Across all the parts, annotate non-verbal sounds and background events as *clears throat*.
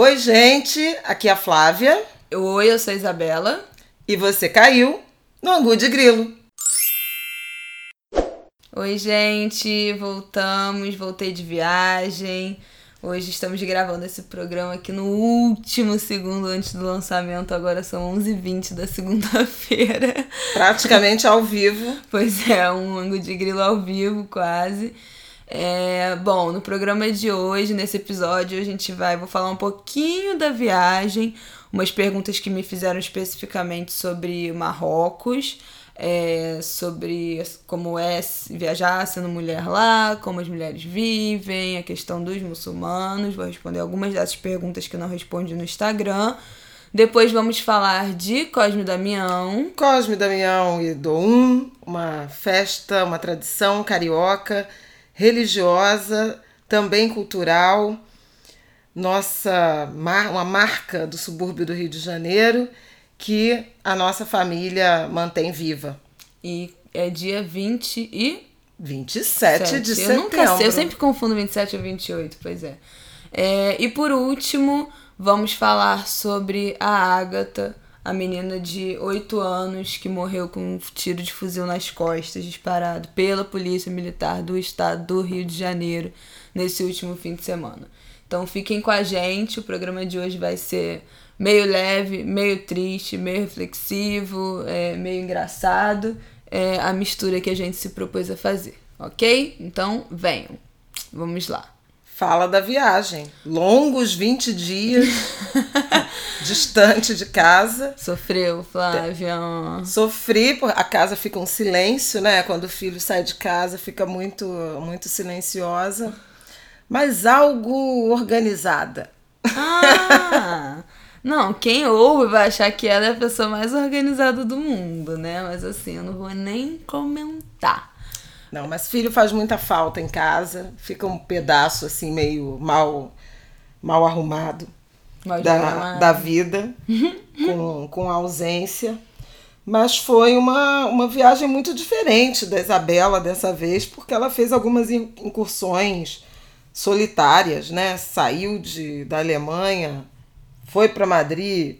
Oi, gente, aqui é a Flávia. Oi, eu sou a Isabela. E você caiu no Angu de Grilo. Oi, gente, voltamos, voltei de viagem. Hoje estamos gravando esse programa aqui no último segundo antes do lançamento, agora são 11h20 da segunda-feira. Praticamente ao vivo. Pois é, um ângulo de grilo ao vivo, quase. É, bom, no programa de hoje, nesse episódio, a gente vai, vou falar um pouquinho da viagem, umas perguntas que me fizeram especificamente sobre Marrocos, é, sobre como é viajar sendo mulher lá, como as mulheres vivem, a questão dos muçulmanos. Vou responder algumas dessas perguntas que não respondi no Instagram. Depois vamos falar de Cosme Damião. Cosme Damião e Doum, uma festa, uma tradição carioca religiosa, também cultural, nossa uma marca do subúrbio do Rio de Janeiro que a nossa família mantém viva. E é dia 20 e 27 7. de eu setembro. Nunca sei, eu sempre confundo 27 ou 28, pois é. é. E por último, vamos falar sobre a Ágata, a menina de 8 anos que morreu com um tiro de fuzil nas costas, disparado pela Polícia Militar do Estado do Rio de Janeiro nesse último fim de semana. Então fiquem com a gente, o programa de hoje vai ser meio leve, meio triste, meio reflexivo, é, meio engraçado. É a mistura que a gente se propôs a fazer, ok? Então venham, vamos lá. Fala da viagem. Longos 20 dias, *laughs* distante de casa. Sofreu, Flávia. Sofri, a casa fica um silêncio, né? Quando o filho sai de casa, fica muito, muito silenciosa. Mas algo organizada. Ah! Não, quem ouve vai achar que ela é a pessoa mais organizada do mundo, né? Mas assim, eu não vou nem comentar. Não, mas filho faz muita falta em casa. Fica um pedaço assim meio mal, mal arrumado mal da, da vida, *laughs* com, com ausência. Mas foi uma, uma viagem muito diferente da Isabela dessa vez, porque ela fez algumas incursões solitárias, né? Saiu de, da Alemanha, foi para Madrid,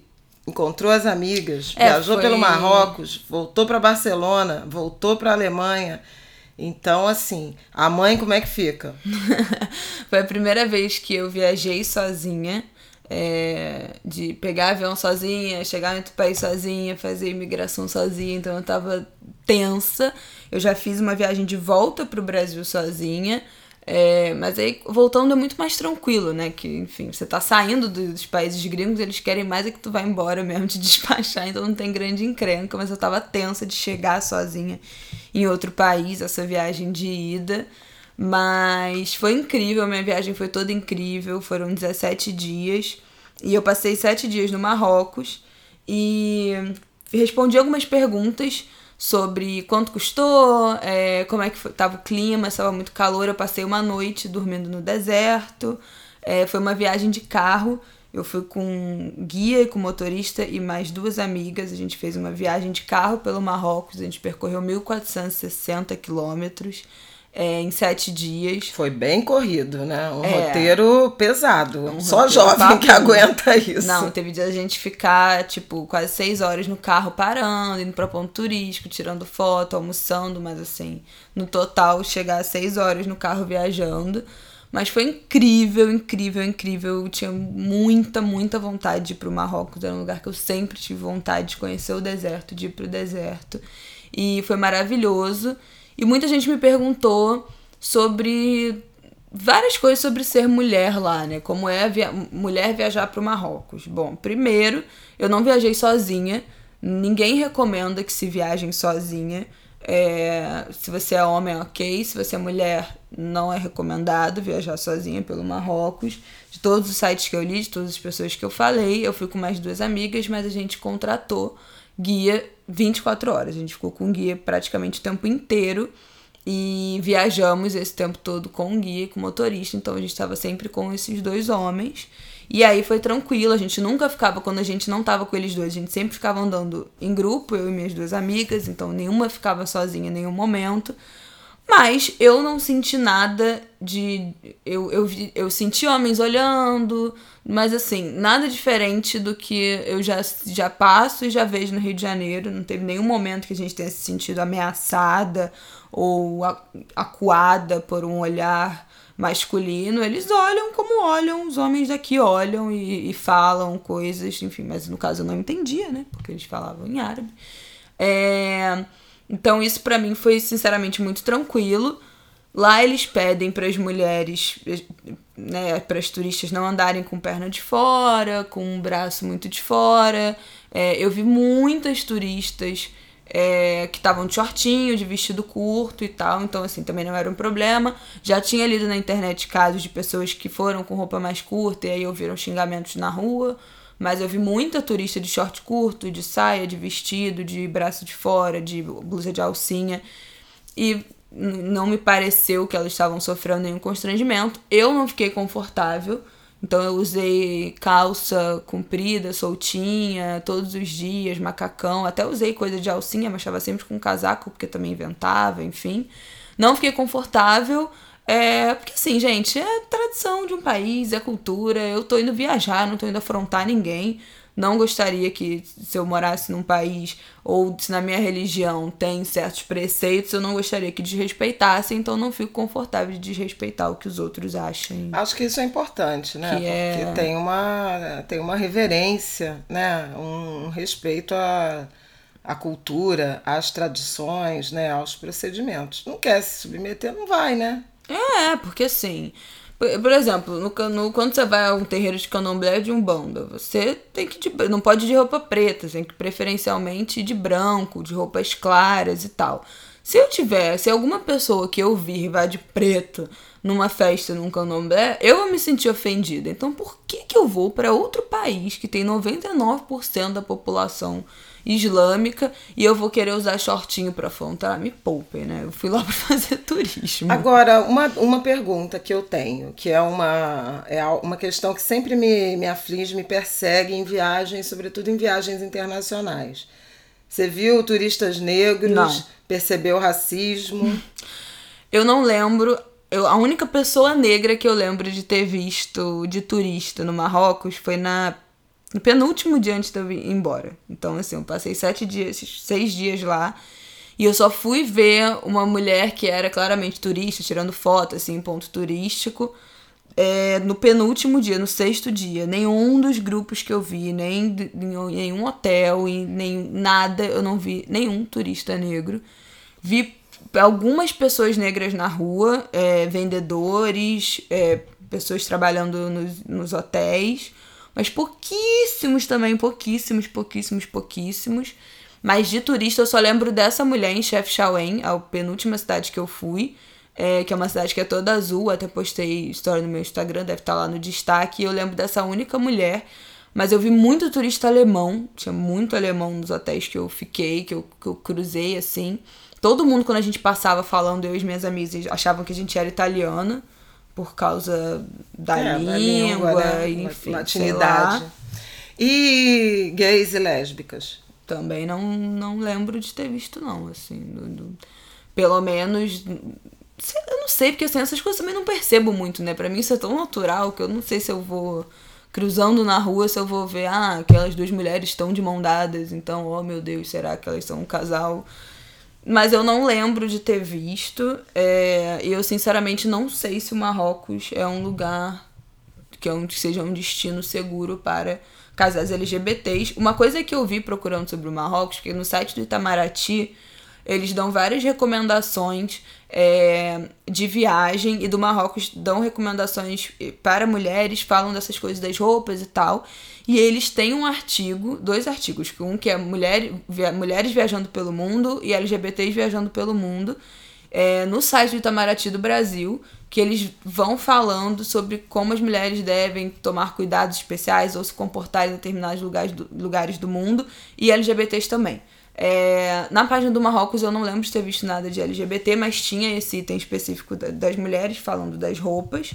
encontrou as amigas, é, viajou foi... pelo Marrocos, voltou para Barcelona, voltou para Alemanha então, assim, a mãe como é que fica? *laughs* Foi a primeira vez que eu viajei sozinha. É, de pegar avião sozinha, chegar em outro país sozinha, fazer imigração sozinha, então eu tava tensa. Eu já fiz uma viagem de volta pro Brasil sozinha, é, mas aí voltando é muito mais tranquilo, né? Que, enfim, você tá saindo dos países gringos, eles querem mais é que tu vá embora mesmo, te *laughs* despachar, então não tem grande encrenca, mas eu tava tensa de chegar sozinha em outro país, essa viagem de ida. Mas foi incrível, minha viagem foi toda incrível, foram 17 dias. E eu passei 7 dias no Marrocos e respondi algumas perguntas sobre quanto custou, é, como é que foi, tava o clima, estava muito calor. Eu passei uma noite dormindo no deserto. É, foi uma viagem de carro. Eu fui com guia e com motorista e mais duas amigas. A gente fez uma viagem de carro pelo Marrocos. A gente percorreu 1.460 quilômetros é, em sete dias. Foi bem corrido, né? Um é, roteiro pesado. Um Só roteiro jovem que aguenta isso. Não, teve dia a gente ficar, tipo, quase seis horas no carro parando, indo pra ponto turístico, tirando foto, almoçando, mas assim, no total, chegar a seis horas no carro viajando. Mas foi incrível, incrível, incrível. Eu tinha muita, muita vontade de ir pro Marrocos. Era um lugar que eu sempre tive vontade de conhecer o deserto, de ir pro deserto. E foi maravilhoso. E muita gente me perguntou sobre várias coisas sobre ser mulher lá, né? Como é via mulher viajar para o Marrocos. Bom, primeiro, eu não viajei sozinha. Ninguém recomenda que se viajem sozinha. É, se você é homem, ok. Se você é mulher, não é recomendado viajar sozinha pelo Marrocos. De todos os sites que eu li, de todas as pessoas que eu falei, eu fui com mais duas amigas, mas a gente contratou guia 24 horas. A gente ficou com guia praticamente o tempo inteiro e viajamos esse tempo todo com o guia e com o motorista, então a gente estava sempre com esses dois homens. E aí foi tranquilo, a gente nunca ficava, quando a gente não tava com eles dois, a gente sempre ficava andando em grupo, eu e minhas duas amigas, então nenhuma ficava sozinha em nenhum momento. Mas eu não senti nada de. Eu, eu, eu senti homens olhando, mas assim, nada diferente do que eu já, já passo e já vejo no Rio de Janeiro. Não teve nenhum momento que a gente tenha se sentido ameaçada ou acuada por um olhar masculino. Eles olham como olham, os homens daqui olham e, e falam coisas, enfim, mas no caso eu não entendia, né? Porque eles falavam em árabe. É. Então isso para mim foi sinceramente muito tranquilo. Lá eles pedem para as mulheres, né, para as turistas não andarem com perna de fora, com um braço muito de fora. É, eu vi muitas turistas é, que estavam de shortinho, de vestido curto e tal, então assim também não era um problema. Já tinha lido na internet casos de pessoas que foram com roupa mais curta e aí ouviram xingamentos na rua. Mas eu vi muita turista de short curto, de saia, de vestido, de braço de fora, de blusa de alcinha. E não me pareceu que elas estavam sofrendo nenhum constrangimento. Eu não fiquei confortável. Então eu usei calça comprida, soltinha, todos os dias, macacão. Até usei coisa de alcinha, mas estava sempre com casaco, porque também inventava, enfim. Não fiquei confortável. É, porque assim, gente, é tradição de um país, é cultura. Eu tô indo viajar, não tô indo afrontar ninguém. Não gostaria que, se eu morasse num país ou se na minha religião tem certos preceitos, eu não gostaria que desrespeitassem, então não fico confortável de desrespeitar o que os outros achem. Acho que isso é importante, né? Que é Porque é... tem, uma, tem uma reverência, né? Um respeito a à cultura, às tradições, né, aos procedimentos. Não quer se submeter, não vai, né? É, porque assim. Por exemplo, no, no, quando você vai a um terreiro de candomblé de umbanda, você tem que de, não pode ir de roupa preta, tem que preferencialmente ir de branco, de roupas claras e tal. Se eu tiver, se alguma pessoa que eu vir vai de preto numa festa num candomblé, eu vou me sentir ofendida. Então por que que eu vou para outro país que tem 99% da população islâmica e eu vou querer usar shortinho para afrontar, me poupem, né? Eu fui lá *laughs* para fazer turismo. Agora, uma, uma pergunta que eu tenho, que é uma, é uma questão que sempre me, me aflige, me persegue em viagens, sobretudo em viagens internacionais. Você viu turistas negros? Não. Percebeu racismo? *laughs* Eu não lembro. Eu, a única pessoa negra que eu lembro de ter visto de turista no Marrocos foi na no penúltimo dia antes de eu ir embora. Então, assim, eu passei sete dias, seis dias lá. E eu só fui ver uma mulher que era claramente turista, tirando foto, assim, em ponto turístico. É, no penúltimo dia, no sexto dia, nenhum dos grupos que eu vi, nem em nenhum hotel, em nem nada, eu não vi nenhum turista negro. Vi algumas pessoas negras na rua, é, vendedores, é, pessoas trabalhando nos, nos hotéis, mas pouquíssimos também, pouquíssimos, pouquíssimos, pouquíssimos. Mas de turista eu só lembro dessa mulher em Chefchaouen, a penúltima cidade que eu fui, é, que é uma cidade que é toda azul, até postei história no meu Instagram, deve estar lá no destaque. E eu lembro dessa única mulher, mas eu vi muito turista alemão, tinha muito alemão nos hotéis que eu fiquei, que eu, que eu cruzei assim. Todo mundo, quando a gente passava falando, eu e as minhas amigas achavam que a gente era italiana por causa da é, língua, língua né? enfim. Latinidade. E gays e lésbicas? Também não, não lembro de ter visto, não. Assim, do, do, pelo menos. Eu não sei, porque assim, essas coisas também não percebo muito, né? Pra mim isso é tão natural que eu não sei se eu vou cruzando na rua, se eu vou ver, ah, aquelas duas mulheres estão de mão dadas, então, oh meu Deus, será que elas são um casal? Mas eu não lembro de ter visto. É, eu sinceramente não sei se o Marrocos é um lugar que, é um, que seja um destino seguro para casais LGBTs. Uma coisa que eu vi procurando sobre o Marrocos, que no site do Itamaraty eles dão várias recomendações é, de viagem e do Marrocos dão recomendações para mulheres, falam dessas coisas das roupas e tal. E eles têm um artigo, dois artigos, um que é mulher, via, Mulheres Viajando pelo Mundo e LGBTs Viajando pelo Mundo, é, no site do Itamaraty do Brasil, que eles vão falando sobre como as mulheres devem tomar cuidados especiais ou se comportar em determinados lugares do, lugares do mundo, e LGBTs também. É, na página do Marrocos eu não lembro de ter visto nada de LGBT, mas tinha esse item específico das mulheres falando das roupas.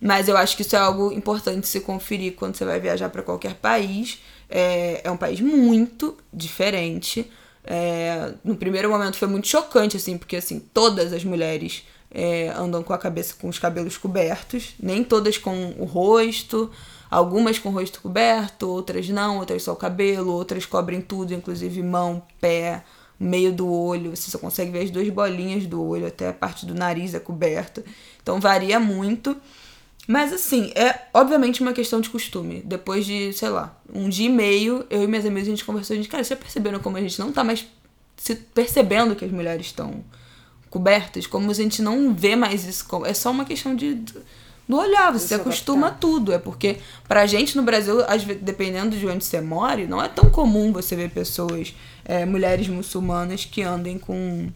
Mas eu acho que isso é algo importante se conferir quando você vai viajar para qualquer país. É, é um país muito diferente. É, no primeiro momento foi muito chocante, assim, porque assim, todas as mulheres é, andam com a cabeça com os cabelos cobertos, nem todas com o rosto, algumas com o rosto coberto, outras não, outras só o cabelo, outras cobrem tudo, inclusive mão, pé, meio do olho, você só consegue ver as duas bolinhas do olho, até a parte do nariz é coberta. Então varia muito. Mas assim, é obviamente uma questão de costume. Depois de, sei lá, um dia e meio, eu e minhas amigas a gente conversou, a gente, cara, vocês perceberam como a gente não tá mais se percebendo que as mulheres estão cobertas? Como a gente não vê mais isso, é só uma questão de do olhar, você se acostuma a tudo. É porque pra gente no Brasil, dependendo de onde você mora, não é tão comum você ver pessoas, é, mulheres muçulmanas que andem com,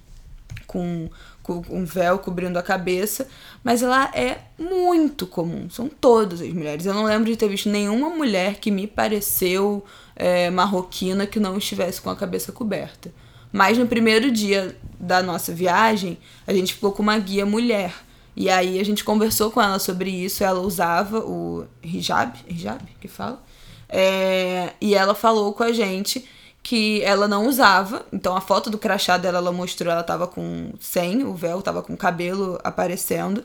com com um véu cobrindo a cabeça, mas ela é muito comum. São todas as mulheres. Eu não lembro de ter visto nenhuma mulher que me pareceu é, marroquina que não estivesse com a cabeça coberta. Mas no primeiro dia da nossa viagem, a gente ficou com uma guia mulher. E aí a gente conversou com ela sobre isso. Ela usava o hijab, hijab que fala. É, e ela falou com a gente que ela não usava. Então a foto do crachá dela ela mostrou, ela tava com sem o véu, tava com o cabelo aparecendo.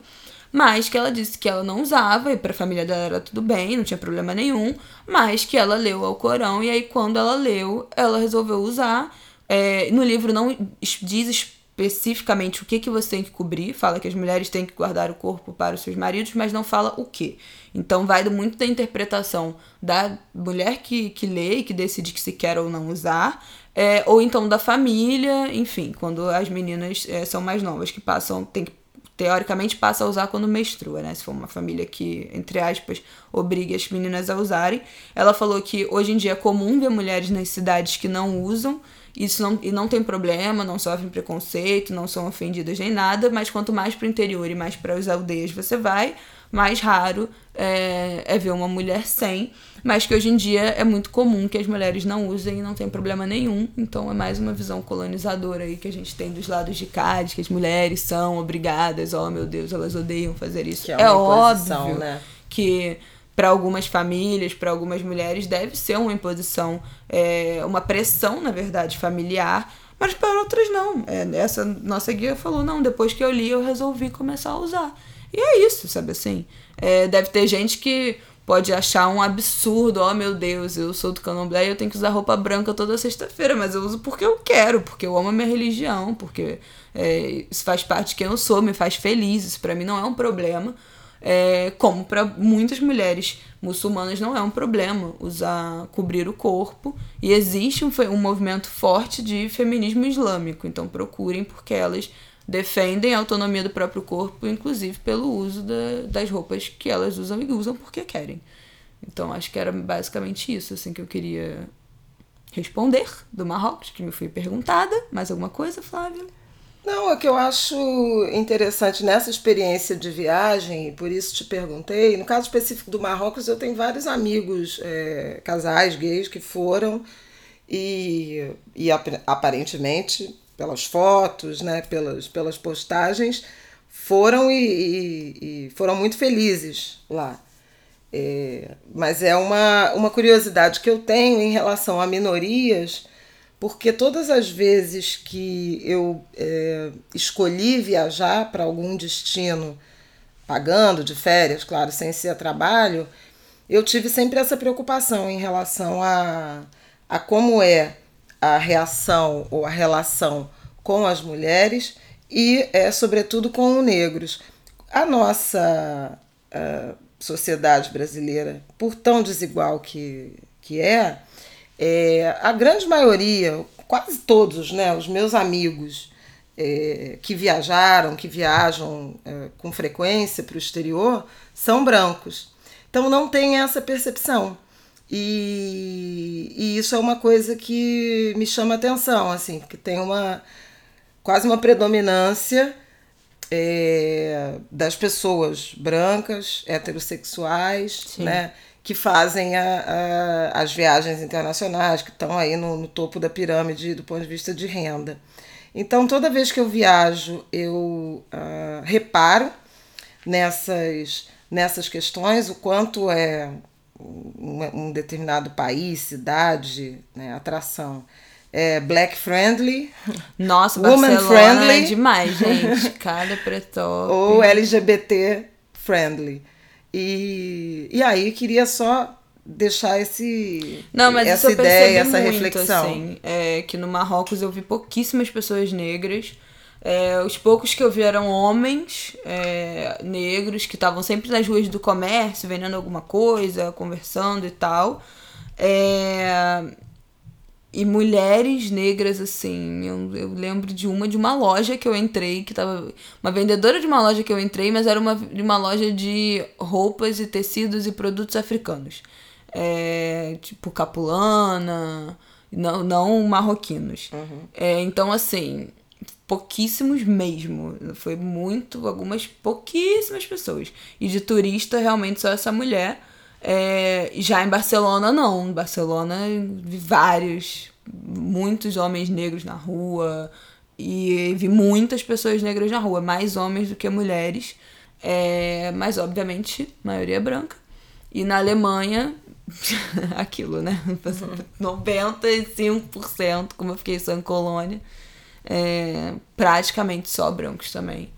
Mas que ela disse que ela não usava e pra família dela era tudo bem, não tinha problema nenhum. Mas que ela leu o Corão e aí quando ela leu, ela resolveu usar. É, no livro não diz especificamente o que, que você tem que cobrir, fala que as mulheres têm que guardar o corpo para os seus maridos, mas não fala o que. Então vai muito da interpretação da mulher que, que lê e que decide que se quer ou não usar, é, ou então da família, enfim, quando as meninas é, são mais novas, que passam, tem que teoricamente passa a usar quando menstrua, né? Se for uma família que, entre aspas, obrigue as meninas a usarem. Ela falou que hoje em dia é comum ver mulheres nas cidades que não usam, isso não, e não tem problema, não sofrem preconceito, não são ofendidas nem nada, mas quanto mais para o interior e mais para as aldeias você vai, mais raro é, é, ver uma mulher sem, mas que hoje em dia é muito comum que as mulheres não usem e não tem problema nenhum. Então é mais uma visão colonizadora aí que a gente tem dos lados de cá, de que as mulheres são obrigadas, oh meu Deus, elas odeiam fazer isso. Que é, é óbvio né? que para algumas famílias, para algumas mulheres, deve ser uma imposição, é, uma pressão, na verdade, familiar, mas para outras não. É, essa nossa guia falou: não, depois que eu li, eu resolvi começar a usar. E é isso, sabe assim? É, deve ter gente que pode achar um absurdo, oh meu Deus, eu sou do candomblé e eu tenho que usar roupa branca toda sexta-feira, mas eu uso porque eu quero, porque eu amo a minha religião, porque é, isso faz parte de quem eu sou, me faz feliz, isso pra mim não é um problema. É, como para muitas mulheres muçulmanas não é um problema usar cobrir o corpo. E existe um, um movimento forte de feminismo islâmico. Então procurem porque elas defendem a autonomia do próprio corpo inclusive pelo uso da, das roupas que elas usam e usam porque querem. Então acho que era basicamente isso assim que eu queria responder do Marrocos que me foi perguntada. Mais alguma coisa Flávia não, é que eu acho interessante nessa experiência de viagem, por isso te perguntei. No caso específico do Marrocos, eu tenho vários amigos, é, casais gays, que foram e, e aparentemente, pelas fotos, né, pelas, pelas postagens, foram e, e, e foram muito felizes lá. É, mas é uma, uma curiosidade que eu tenho em relação a minorias porque todas as vezes que eu é, escolhi viajar para algum destino, pagando de férias, claro, sem ser trabalho, eu tive sempre essa preocupação em relação a, a como é a reação ou a relação com as mulheres e, é, sobretudo, com os negros. A nossa a sociedade brasileira, por tão desigual que, que é, é, a grande maioria, quase todos, né, os meus amigos é, que viajaram, que viajam é, com frequência para o exterior, são brancos. Então não tem essa percepção. E, e, isso é uma coisa que me chama atenção, assim, que tem uma quase uma predominância é, das pessoas brancas, heterossexuais, Sim. né? Que fazem a, a, as viagens internacionais, que estão aí no, no, topo da pirâmide do ponto de vista de renda. Então, toda vez que eu viajo, eu uh, reparo nessas, nessas questões, o quanto é um, um determinado país, cidade, né, atração, é Black Friendly. Nossa, Woman Barcelona é Friendly. é demais, gente. Cada pretop. *laughs* Ou LGBT Friendly. E, e aí queria só deixar esse não mas essa ideia essa muito, reflexão. assim, é que no Marrocos eu vi pouquíssimas pessoas negras. É, os poucos que eu vi eram homens é, negros que estavam sempre nas ruas do comércio vendendo alguma coisa conversando e tal. É, e mulheres negras, assim. Eu, eu lembro de uma de uma loja que eu entrei, que tava. Uma vendedora de uma loja que eu entrei, mas era uma, de uma loja de roupas e tecidos e produtos africanos. É, tipo capulana, não, não marroquinos. Uhum. É, então, assim, pouquíssimos mesmo. Foi muito, algumas pouquíssimas pessoas. E de turista, realmente só essa mulher. É, já em Barcelona, não. Em Barcelona, vi vários, muitos homens negros na rua. E vi muitas pessoas negras na rua, mais homens do que mulheres. É, mas, obviamente, maioria branca. E na Alemanha, *laughs* aquilo, né? *laughs* 95%, como eu fiquei em colônia, é, praticamente só brancos também.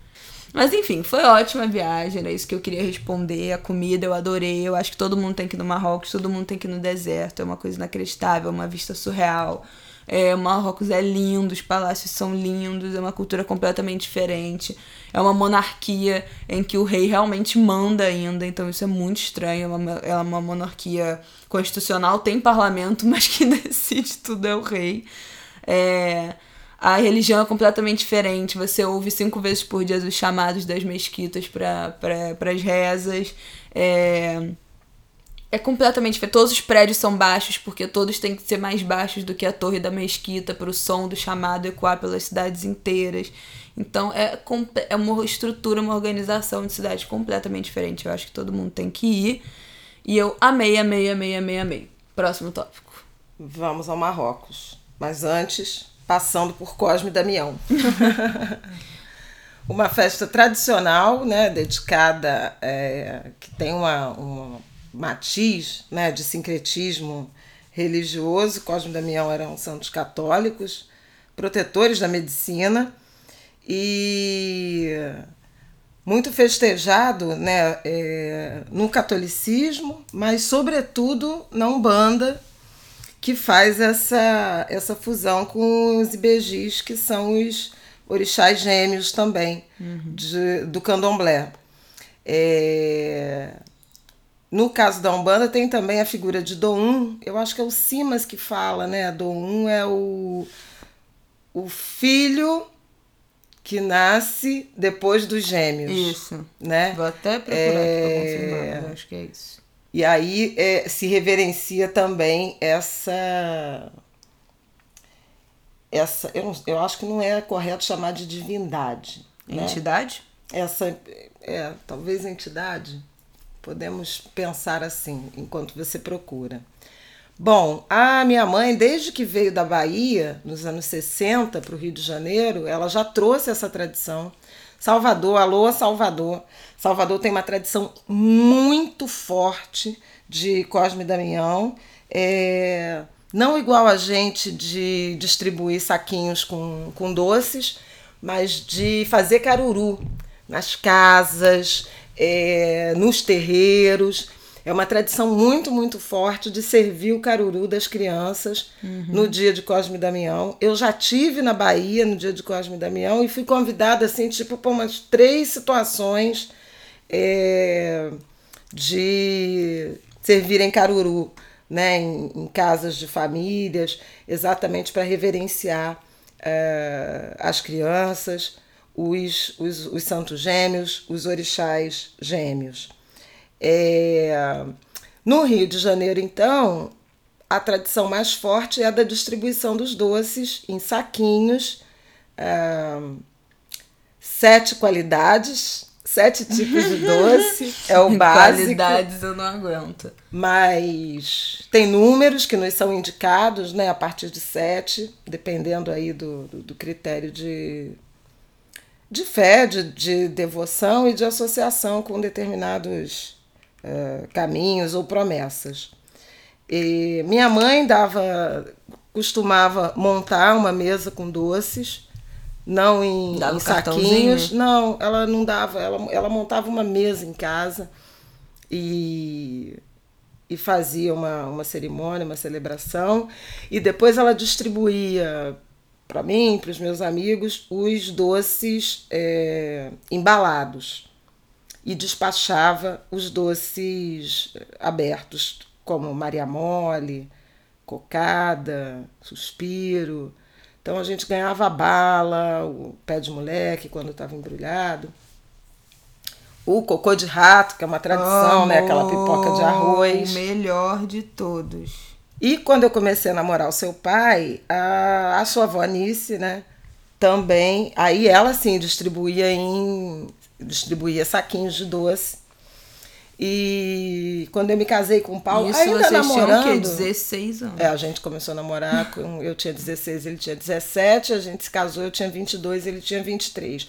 Mas enfim, foi ótima a viagem, era isso que eu queria responder. A comida eu adorei. Eu acho que todo mundo tem que ir no Marrocos, todo mundo tem que ir no deserto. É uma coisa inacreditável, uma vista surreal. É, o Marrocos é lindo, os palácios são lindos, é uma cultura completamente diferente. É uma monarquia em que o rei realmente manda ainda, então isso é muito estranho. É uma, é uma monarquia constitucional, tem parlamento, *laughs* mas quem decide tudo é o rei. É, a religião é completamente diferente. Você ouve cinco vezes por dia os chamados das mesquitas para as rezas. É, é completamente diferente. Todos os prédios são baixos, porque todos têm que ser mais baixos do que a torre da mesquita para o som do chamado ecoar pelas cidades inteiras. Então é, é uma estrutura, uma organização de cidade completamente diferente. Eu acho que todo mundo tem que ir. E eu amei, amei, amei, amei, amei. Próximo tópico. Vamos ao Marrocos. Mas antes, passando por Cosme e Damião. *laughs* uma festa tradicional, né, dedicada, é, que tem uma, uma matiz né, de sincretismo religioso. Cosme e Damião eram santos católicos, protetores da medicina e muito festejado né, é, no catolicismo, mas sobretudo na Umbanda, que faz essa, essa fusão com os ibejis, que são os orixás gêmeos também uhum. de, do candomblé. É... No caso da Umbanda tem também a figura de Doum, eu acho que é o Simas que fala, né? Doum é o, o filho que nasce depois dos gêmeos. Isso. Né? Vou até procurar é... para confirmar, acho que é isso. E aí é, se reverencia também essa. essa eu, não, eu acho que não é correto chamar de divindade. Né? Entidade? Né? Essa, é, talvez entidade. Podemos pensar assim, enquanto você procura. Bom, a minha mãe, desde que veio da Bahia, nos anos 60, para o Rio de Janeiro, ela já trouxe essa tradição Salvador, alô Salvador. Salvador tem uma tradição muito forte de Cosme e Damião. É, não igual a gente de distribuir saquinhos com, com doces, mas de fazer caruru nas casas, é, nos terreiros. É uma tradição muito, muito forte de servir o caruru das crianças uhum. no dia de Cosme e Damião. Eu já tive na Bahia no dia de Cosme e Damião e fui convidada, assim, tipo, por umas três situações é, de servirem caruru, né, em, em, casas de famílias, exatamente para reverenciar é, as crianças, os, os, os santos gêmeos, os orixás gêmeos. É, no Rio de Janeiro, então, a tradição mais forte é a da distribuição dos doces em saquinhos, é, sete qualidades, sete tipos de doce, *laughs* é o básico. Qualidades eu não aguento. Mas tem números que nos são indicados, né, a partir de sete, dependendo aí do, do, do critério de, de fé, de, de devoção e de associação com determinados uh, caminhos ou promessas. E minha mãe dava costumava montar uma mesa com doces, não em, em saquinhos. Não, ela não dava, ela, ela montava uma mesa em casa e, e fazia uma, uma cerimônia, uma celebração, e depois ela distribuía para mim, para os meus amigos, os doces é, embalados e despachava os doces abertos, como Maria Mole, cocada, suspiro. Então a gente ganhava bala, o pé de moleque quando estava embrulhado. O cocô de rato, que é uma tradição, né? Aquela pipoca de arroz. O melhor de todos. E quando eu comecei a namorar o seu pai, a, a sua avó Anice, né? Também. Aí ela, sim, distribuía em. Distribuía saquinhos de doce e quando eu me casei com o Paulo, Isso ainda vocês namorando. Tinham, 16 anos. É, a gente começou a namorar, com, eu tinha 16, ele tinha 17, a gente se casou, eu tinha 22, ele tinha 23.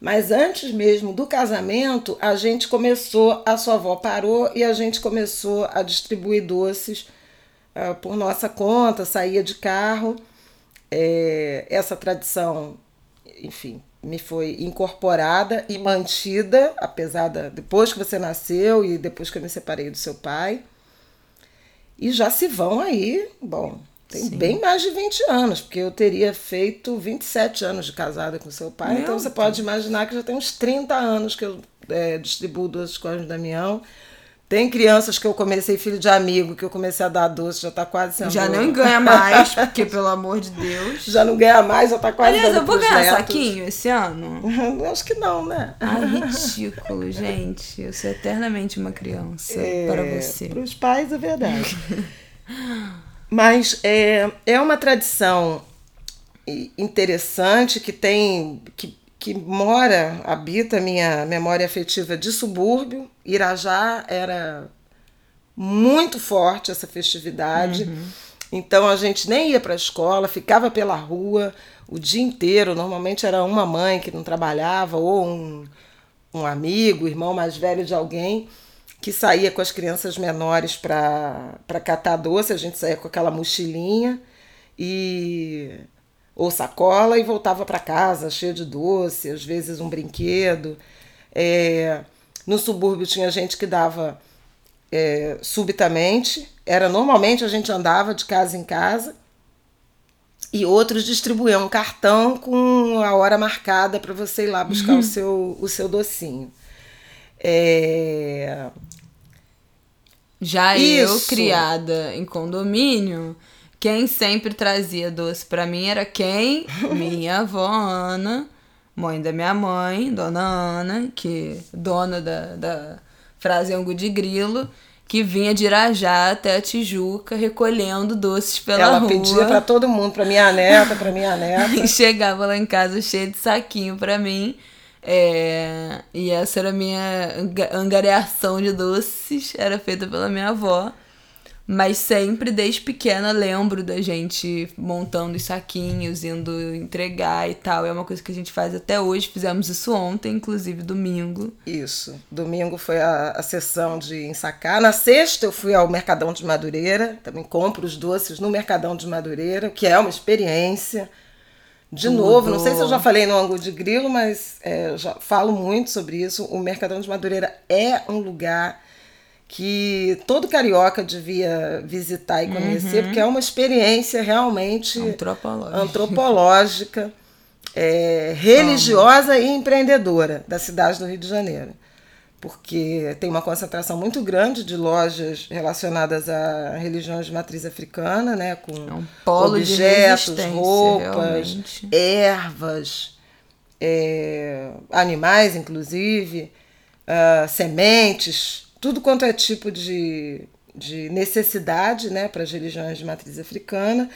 Mas antes mesmo do casamento, a gente começou, a sua avó parou e a gente começou a distribuir doces uh, por nossa conta, saía de carro. É, essa tradição, enfim, me foi incorporada e mantida, apesar da depois que você nasceu e depois que eu me separei do seu pai. E já se vão aí, bom, tem Sim. bem mais de 20 anos, porque eu teria feito 27 anos de casada com seu pai, Meu então você Deus. pode imaginar que já tem uns 30 anos que eu é, distribuo duas coisas de Damião. Tem crianças que eu comecei, filho de amigo, que eu comecei a dar doce, já tá quase sendo. Já não ganha mais, *laughs* porque pelo amor de Deus. Já não ganha mais, já tá quase Aliás, eu vou ganhar netos. saquinho esse ano? *laughs* Acho que não, né? Ai, ridículo, gente. Eu sou eternamente uma criança é, para você. Para os pais é verdade. *laughs* Mas é, é uma tradição interessante que tem. que que mora, habita minha memória afetiva de subúrbio. Irajá era muito forte essa festividade. Uhum. Então a gente nem ia para a escola, ficava pela rua o dia inteiro. Normalmente era uma mãe que não trabalhava ou um, um amigo, irmão mais velho de alguém que saía com as crianças menores para catar doce. A gente saía com aquela mochilinha e ou sacola e voltava para casa cheia de doce, às vezes um brinquedo. É, no subúrbio tinha gente que dava é, subitamente, era normalmente a gente andava de casa em casa e outros distribuíam um cartão com a hora marcada para você ir lá buscar uhum. o, seu, o seu docinho. É... Já Isso. eu, criada em condomínio, quem sempre trazia doce para mim era quem? *laughs* Minha avó Ana, mãe da minha mãe, dona Ana, que dona da, da Frasengo de Grilo, que vinha de Irajá até a Tijuca recolhendo doces pela Ela rua. Ela pedia para todo mundo, para minha neta, para minha neta. *laughs* e chegava lá em casa cheia de saquinho para mim. É, e essa era a minha angariação de doces, era feita pela minha avó. Mas sempre, desde pequena, lembro da gente montando os saquinhos, indo entregar e tal. É uma coisa que a gente faz até hoje. Fizemos isso ontem, inclusive domingo. Isso. Domingo foi a, a sessão de ensacar. Na sexta eu fui ao Mercadão de Madureira. Também compro os doces no Mercadão de Madureira, que é uma experiência. De Tudo. novo, não sei se eu já falei no ângulo de grilo, mas é, já falo muito sobre isso. O Mercadão de Madureira é um lugar que todo carioca devia visitar e conhecer, uhum. porque é uma experiência realmente antropológica, antropológica é, religiosa e empreendedora da cidade do Rio de Janeiro. Porque tem uma concentração muito grande de lojas relacionadas a religiões de matriz africana, né, com é um objetos, roupas, realmente. ervas, é, animais, inclusive, uh, sementes tudo quanto é tipo de, de necessidade né, para as religiões de matriz africana,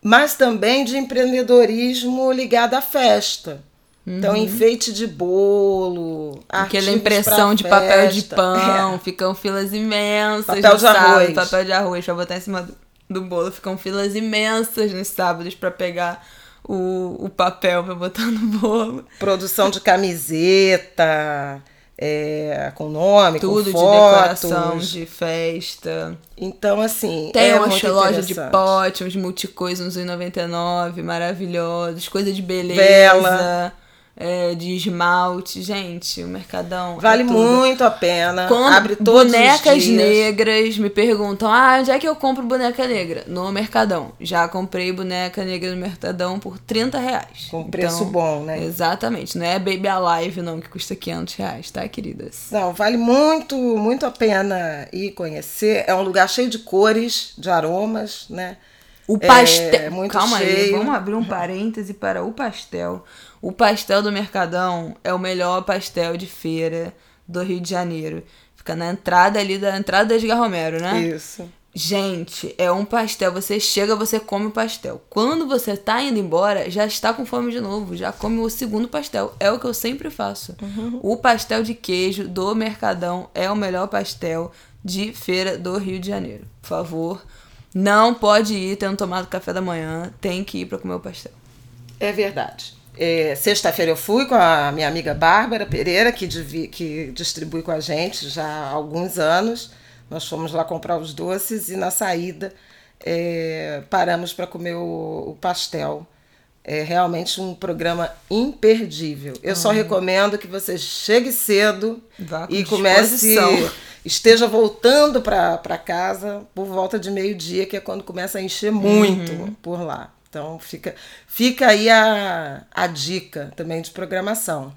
mas também de empreendedorismo ligado à festa. Então, uhum. enfeite de bolo, aquela impressão de papel de pão, *laughs* é. ficam filas imensas. Papel de sábado, arroz. Papel de arroz para botar em cima do, do bolo, ficam filas imensas nos sábados para pegar o, o papel para botar no bolo. Produção de camiseta, é, com nome, Tudo com fotos. de decoração, de festa. Então, assim. Tem é uma loja de pote, uns multicoisas, uns 1,99, maravilhosos, coisa de beleza. Vela. É, de esmalte. Gente, o Mercadão. é Vale tudo. muito a pena. Quando Abre todos bonecas os dias. negras me perguntam: ah, onde é que eu compro boneca negra? No Mercadão. Já comprei boneca negra no Mercadão por 30 reais. Com preço bom, né? Exatamente. Não é Baby Alive, não, que custa 500 reais, tá, queridas? Não, vale muito, muito a pena ir conhecer. É um lugar cheio de cores, de aromas, né? O pastel. É muito Calma aí, cheio. vamos abrir um parêntese para o pastel. O pastel do Mercadão é o melhor pastel de feira do Rio de Janeiro. Fica na entrada ali da entrada da Edgar Romero, né? Isso. Gente, é um pastel. Você chega, você come o pastel. Quando você tá indo embora, já está com fome de novo. Já come o segundo pastel. É o que eu sempre faço. O pastel de queijo do Mercadão é o melhor pastel de feira do Rio de Janeiro. Por favor, não pode ir tendo tomado café da manhã. Tem que ir para comer o pastel. É verdade. É, Sexta-feira eu fui com a minha amiga Bárbara Pereira, que, divi- que distribui com a gente já há alguns anos. Nós fomos lá comprar os doces e na saída é, paramos para comer o, o pastel. É realmente um programa imperdível. Eu só recomendo que você chegue cedo Vá com e comece, esteja voltando para casa por volta de meio-dia, que é quando começa a encher muito Uhum. por lá. Então fica, fica aí a, a dica também de programação.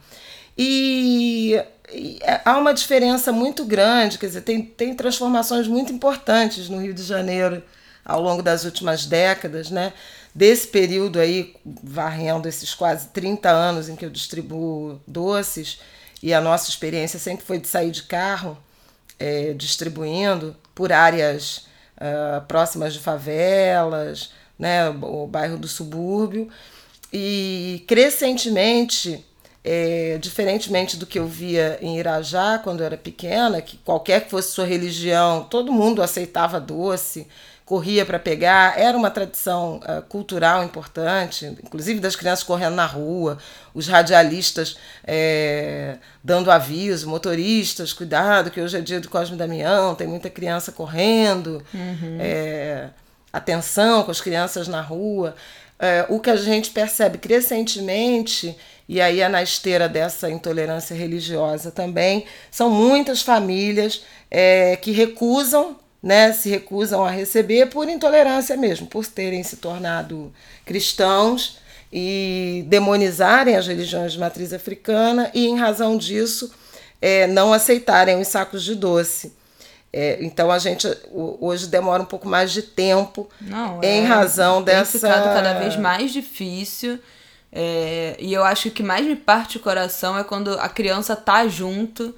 E, e é- há uma diferença muito grande, quer dizer, tem, tem transformações muito importantes no Rio de Janeiro ao longo das últimas décadas, né? Desse período aí, varrendo esses quase 30 anos em que eu distribuo doces, e a nossa experiência sempre foi de sair de carro, é, distribuindo por áreas ah, próximas de favelas, né, o bairro do subúrbio. E crescentemente, é, diferentemente do que eu via em Irajá quando eu era pequena, que qualquer que fosse sua religião, todo mundo aceitava doce, corria para pegar, era uma tradição ah, cultural importante, inclusive das crianças correndo na rua, os radialistas é, dando aviso, motoristas, cuidado, que hoje é dia do Cosme Damião, tem muita criança correndo, é, atenção com as crianças na rua. É, o que a gente percebe crescentemente, e aí é na esteira dessa intolerância religiosa também, são muitas famílias que recusam, né, se recusam a receber por intolerância mesmo, por terem se tornado cristãos e demonizarem as religiões de matriz africana e, em razão disso, é, não aceitarem os sacos de doce. É, então a gente hoje demora um pouco mais de tempo Não, em é, razão tem dessa. ficado cada vez mais difícil. é, e eu acho que o que mais me parte o coração é quando a criança tá junto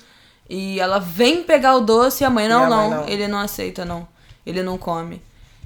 e ela vem pegar o doce e a mãe, não, a mãe não, não. ele não aceita, não. Ele não come.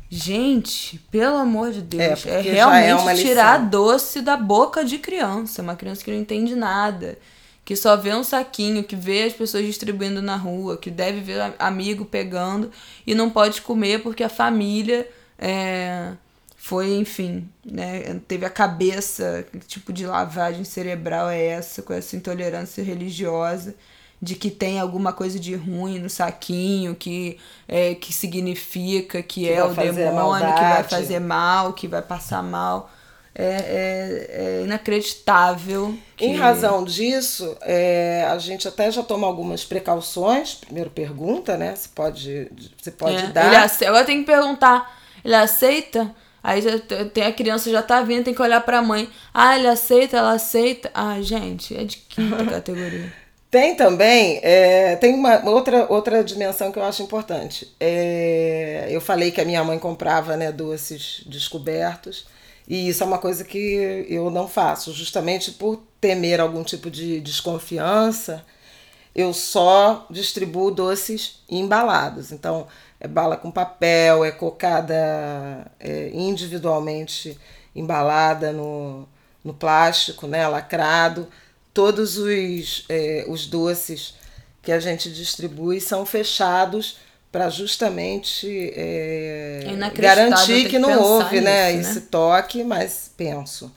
Gente, pelo amor de Deus, é, porque já é realmente uma tirar doce da boca de criança. Uma criança que não entende nada. Que só vê um saquinho, que vê as pessoas distribuindo na rua, que deve ver amigo pegando e não pode comer porque a família é, foi, enfim, né, teve a cabeça, que tipo de lavagem cerebral é essa, com essa intolerância religiosa, de que tem alguma coisa de ruim no saquinho, que, é, que significa que, é vai o demônio, que vai fazer mal, que vai passar mal. É, é, é inacreditável. Que... Em razão disso, é, a gente até já toma algumas precauções. Primeiro pergunta, né? Se pode, se pode É, dar. Ele ace... Agora tem que perguntar. Ele aceita? Aí já tem a criança já tá vindo, tem que olhar pra mãe. Ah, ele aceita, ela aceita. Ah, gente, é de quinta *laughs* categoria. Tem também, é, tem uma outra, outra dimensão que eu acho importante. É, eu falei que a minha mãe comprava né, doces descobertos, e isso é uma coisa que eu não faço, justamente por temer algum tipo de desconfiança, eu só distribuo doces embalados. Então, é bala com papel, é cocada é, individualmente embalada no, no plástico, né, lacrado. Todos os, é, os doces que a gente distribui são fechados para justamente é, É garantir que que não houve né, né? esse toque, mas penso.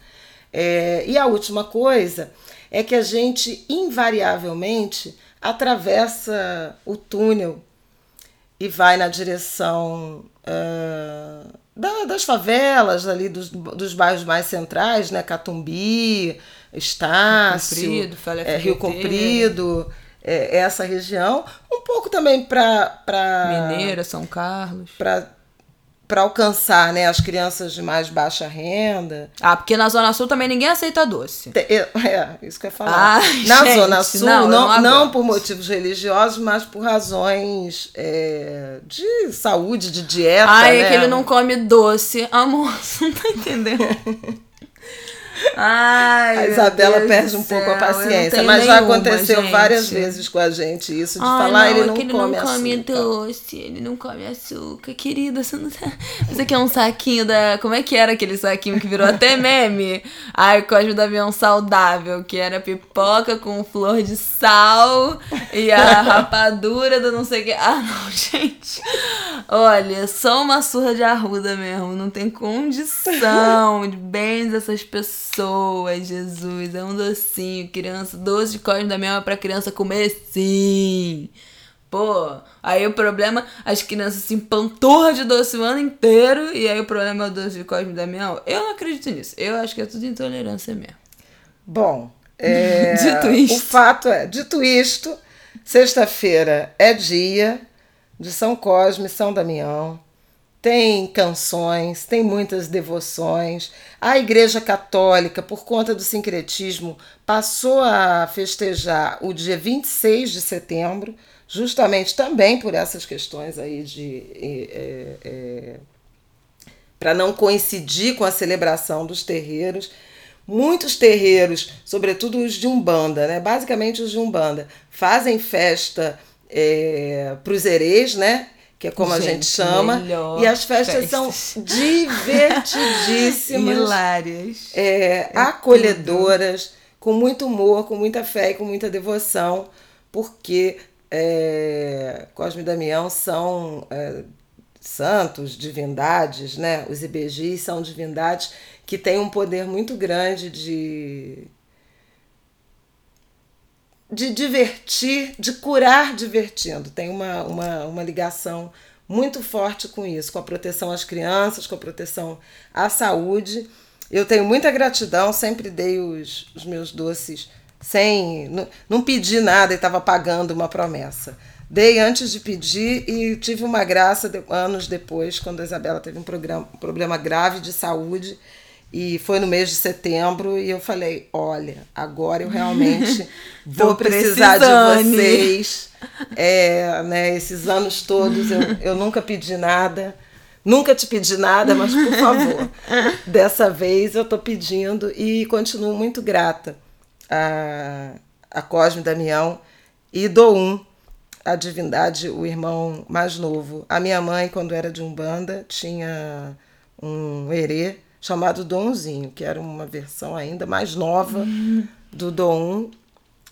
É, e a última coisa é que a gente, invariavelmente, atravessa o túnel e vai na direção uh, da, das favelas ali dos, dos bairros mais centrais, né? Catumbi, Estácio, Rio Comprido, é, Rio Comprido é, essa região, um pouco também para Mineira, São Carlos, para alcançar né, as crianças de mais baixa renda. Ah, porque na Zona Sul também ninguém aceita doce. É, é isso que eu ia falar. Ah, *laughs* na *laughs* gente, Zona Sul, não, não, não, por motivos religiosos, mas por razões é, de saúde, de dieta. Ai, né? é que ele não come doce. Amor, *laughs* você não tá entendendo. Ai, a Isabela perde um pouco a paciência, mas já aconteceu gente. várias vezes com a gente isso de Ai, falar não, ele não, é ele come não come doce, ele não come açúcar, querida, você não tá... Você quer um saquinho da, como é que era aquele saquinho que virou até meme? Ai, o código do avião saudável, que era pipoca com flor de sal e a rapadura do não sei o que. Ah, não, *laughs* gente. Olha, só uma surra de arruda mesmo, não tem condição de bens dessas pessoas pessoas, Jesus. É um docinho, criança. Doce de cosme da minha é pra criança comer sim. Pô, aí o problema, as crianças se empanturram de doce o ano inteiro. E aí o problema é o doce de cosme da minha. Eu não acredito nisso. Eu acho que é tudo intolerância mesmo. Bom, é, *laughs* dito isto. o fato é, dito isto, sexta-feira é dia de São Cosme, São Damião tem canções, tem muitas devoções. A Igreja Católica, por conta do sincretismo, passou a festejar o dia 26 de setembro, justamente também por essas questões aí de. É, é, para não coincidir com a celebração dos terreiros. Muitos terreiros, sobretudo os de Umbanda, né? basicamente os de Umbanda, fazem festa é, para os herês, né? Que é como gente, a gente chama. E as festas, festas. são divertidíssimas. Hilárias. É, é acolhedoras, tudo. com muito humor, com muita fé e com muita devoção, porque é, Cosme e Damião são é, santos, divindades, né? Os IBGs são divindades que têm um poder muito grande de de divertir, de curar divertindo. Tem uma, uma, uma ligação muito forte com isso, com a proteção às crianças, com a proteção à saúde. Eu tenho muita gratidão, sempre dei os, os meus doces sem. Não, não pedi nada e estava pagando uma promessa. Dei antes de pedir e tive uma graça de, anos depois, quando a Isabela teve um, programa, um problema grave de saúde e foi no mês de setembro e eu falei: olha, agora eu realmente *laughs* vou precisar de vocês. É, né, esses anos todos eu, *laughs* eu nunca pedi nada. Nunca te pedi nada, mas por favor, *laughs* dessa vez eu estou pedindo e continuo muito grata a, a Cosme Damião e dou um, a divindade, o irmão mais novo. A minha mãe, quando era de Umbanda, tinha um herê chamado Donzinho, que era uma versão ainda mais nova uhum. do Dom.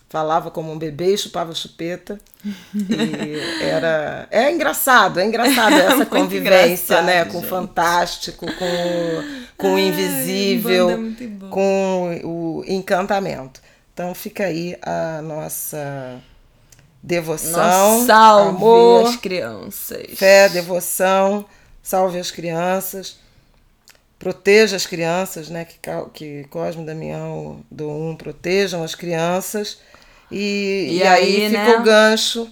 Falava como um bebê, chupava chupeta. E *laughs* era. É engraçado, é engraçado *laughs* essa convivência, né? Com o fantástico, com, com o invisível, com o encantamento. Então fica aí a nossa devoção. Nossa, salve amor, as crianças. Fé, devoção, salve as crianças proteja as crianças, né? Que, que Cosme Damião do Um protejam as crianças. E, e, e aí, aí né? fica o gancho,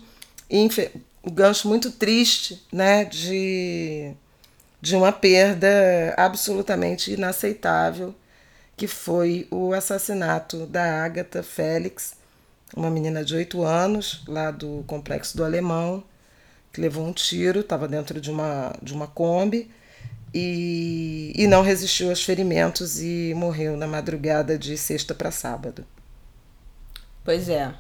o gancho muito triste, né? De, de uma perda absolutamente inaceitável, que foi o assassinato da Agatha Félix, uma menina de 8 anos, lá do Complexo do Alemão, que levou um tiro, estava dentro de uma, de uma Kombi e, e não resistiu aos ferimentos e morreu na madrugada de sexta para sábado. Pois é,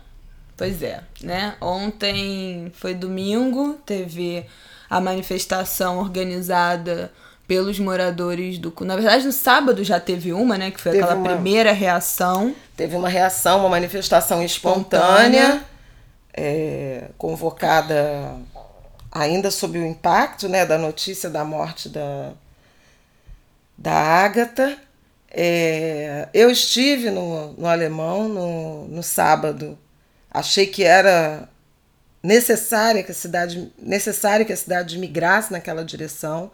pois é, né? Ontem foi domingo, teve a manifestação organizada pelos moradores do. Na verdade, no sábado já teve uma, né? Que foi teve aquela uma, primeira reação. Teve uma reação, uma manifestação espontânea, espontânea. É, convocada ainda sob o impacto né, da notícia da morte da, da Ágata. É, eu estive no, no Alemão no, no sábado achei que era necessária que a cidade necessário que a cidade migrasse naquela direção.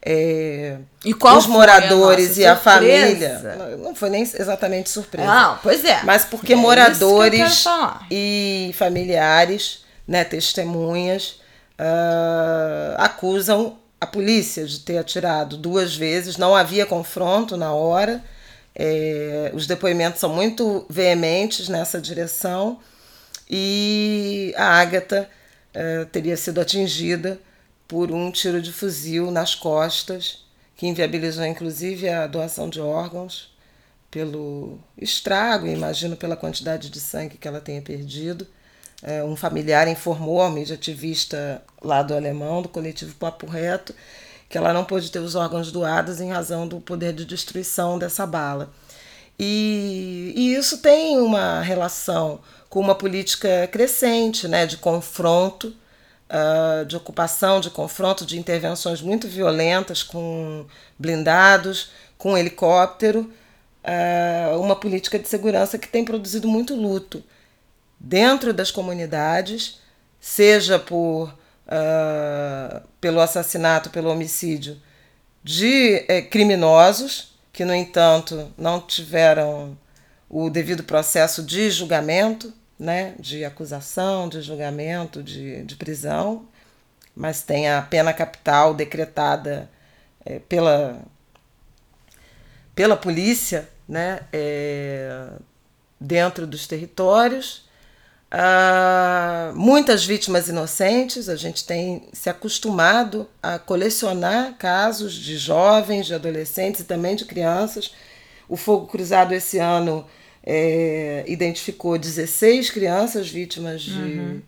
É, e qual os moradores a e a família não foi nem exatamente surpresa. Não, pois é. Mas porque é moradores e familiares, né, testemunhas, uh, acusam a polícia de ter atirado duas vezes. Não havia confronto na hora. É, os depoimentos são muito veementes nessa direção e a Ágata uh, teria sido atingida por um tiro de fuzil nas costas, que inviabilizou inclusive a doação de órgãos pelo estrago, imagino pela quantidade de sangue que ela tenha perdido. Uh, um familiar informou ao mídia ativista lá do alemão, do coletivo Papo Reto, que ela não pôde ter os órgãos doados em razão do poder de destruição dessa bala. E, e isso tem uma relação com uma política crescente né, de confronto, uh, de ocupação, de confronto, de intervenções muito violentas com blindados, com helicóptero, uh, uma política de segurança que tem produzido muito luto dentro das comunidades, seja por uh, pelo assassinato, pelo homicídio de eh, criminosos que, no entanto, não tiveram o devido processo de julgamento, né, de acusação, de julgamento, de, de prisão, mas tem a pena capital decretada é, pela, pela polícia né, é, dentro dos territórios. Ah, muitas vítimas inocentes, a gente tem se acostumado a colecionar casos de jovens, de adolescentes e também de crianças. O Fogo Cruzado esse ano é, identificou 16 crianças vítimas de uhum.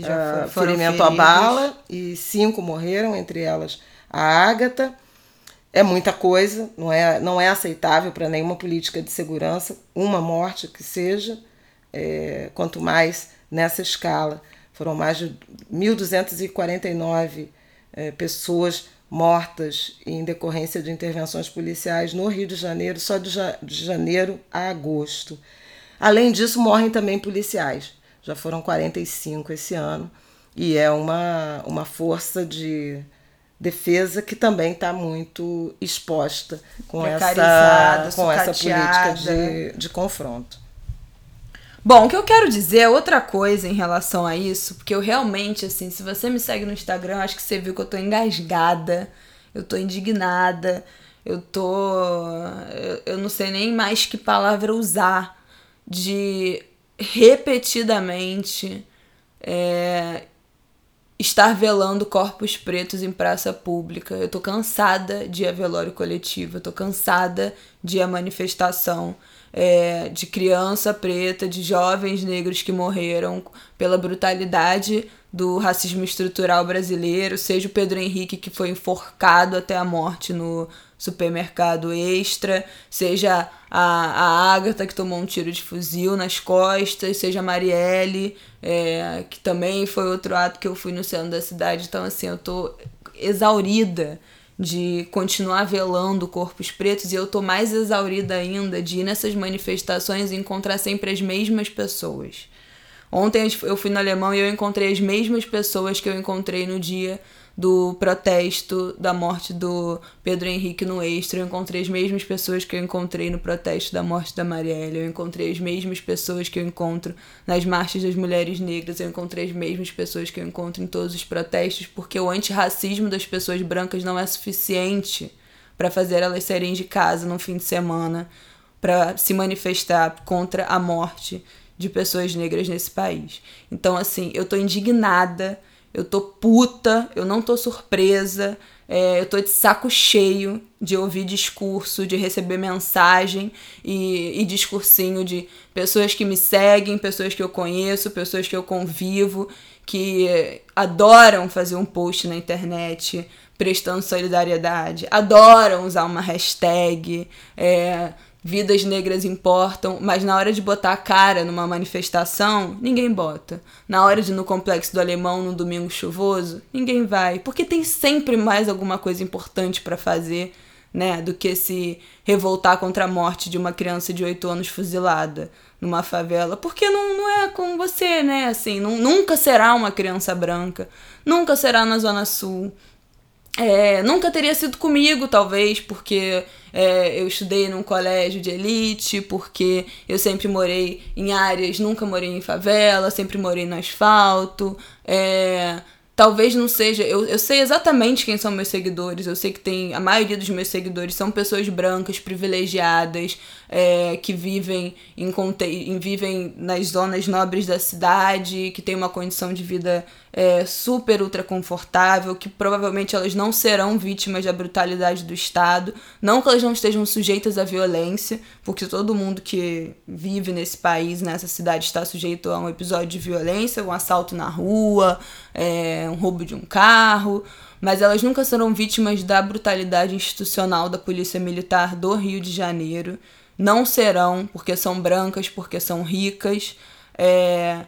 uh, ferimento à bala e cinco morreram, entre elas a Ágata. É muita coisa, não é, não é aceitável para nenhuma política de segurança, uma morte que seja, é, quanto mais nessa escala. Foram mais de 1.249 é, pessoas mortas em decorrência de intervenções policiais no Rio de Janeiro, só de, de janeiro a agosto. Além disso, morrem também policiais. Já foram 45 esse ano. E é uma, uma força de defesa que também está muito exposta com, essa, com essa política de, de confronto. Bom, o que eu quero dizer é outra coisa em relação a isso, porque eu realmente, assim, se você me segue no Instagram, acho que você viu que eu tô engasgada, eu tô indignada, eu tô. Eu, eu não sei nem mais que palavra usar de repetidamente é, estar velando corpos pretos em praça pública. Eu tô cansada de ir a velório coletivo, eu tô cansada de ir a manifestação é, de criança preta, de jovens negros que morreram pela brutalidade do racismo estrutural brasileiro, seja o Pedro Henrique que foi enforcado até a morte no supermercado extra, seja a, a Agatha que tomou um tiro de fuzil nas costas, seja a Marielle, é, que também foi outro ato que eu fui no centro da cidade. Então, assim, eu tô exaurida de continuar velando corpos pretos e eu tô mais exaurida ainda de ir nessas manifestações e encontrar sempre as mesmas pessoas. Ontem eu fui no Alemão e eu encontrei as mesmas pessoas que eu encontrei no dia do protesto da morte do Pedro Henrique no Extra. Eu encontrei as mesmas pessoas que eu encontrei no protesto da morte da Marielle. Eu encontrei as mesmas pessoas que eu encontro nas marchas das mulheres negras. Eu encontrei as mesmas pessoas que eu encontro em todos os protestos, porque o antirracismo das pessoas brancas não é suficiente para fazer elas saírem de casa no fim de semana para se manifestar contra a morte de pessoas negras nesse país. Então, assim, eu tô indignada eu tô puta, eu não tô surpresa, é, eu tô de saco cheio de ouvir discurso, de receber mensagem e, e discursinho de pessoas que me seguem, pessoas que eu conheço, pessoas que eu convivo, que adoram fazer um post na internet prestando solidariedade, adoram usar uma hashtag, é, vidas negras importam, mas na hora de botar a cara numa manifestação, ninguém bota. Na hora de ir no complexo do alemão no domingo chuvoso, ninguém vai, porque tem sempre mais alguma coisa importante para fazer né? Do que se revoltar contra a morte de uma criança de 8 anos fuzilada numa favela. Porque não, não é com você, né? Assim, não, nunca será uma criança branca, nunca será na Zona Sul. É, nunca teria sido comigo, talvez, porque é, eu estudei num colégio de elite, porque eu sempre morei em áreas, nunca morei em favela, sempre morei no asfalto. É, talvez não seja. Eu, eu sei exatamente quem são meus seguidores. Eu sei que tem. A maioria dos meus seguidores são pessoas brancas, privilegiadas, é, que vivem em, em, vivem nas zonas nobres da cidade, que têm uma condição de vida é, super ultra confortável, que provavelmente elas não serão vítimas da brutalidade do Estado. Não que elas não estejam sujeitas à violência, porque todo mundo que vive nesse país, nessa cidade, está sujeito a um episódio de violência, um assalto na rua, é, um roubo de um carro. Mas elas nunca serão vítimas da brutalidade institucional da Polícia Militar do Rio de Janeiro. Não serão, porque são brancas, porque são ricas. É,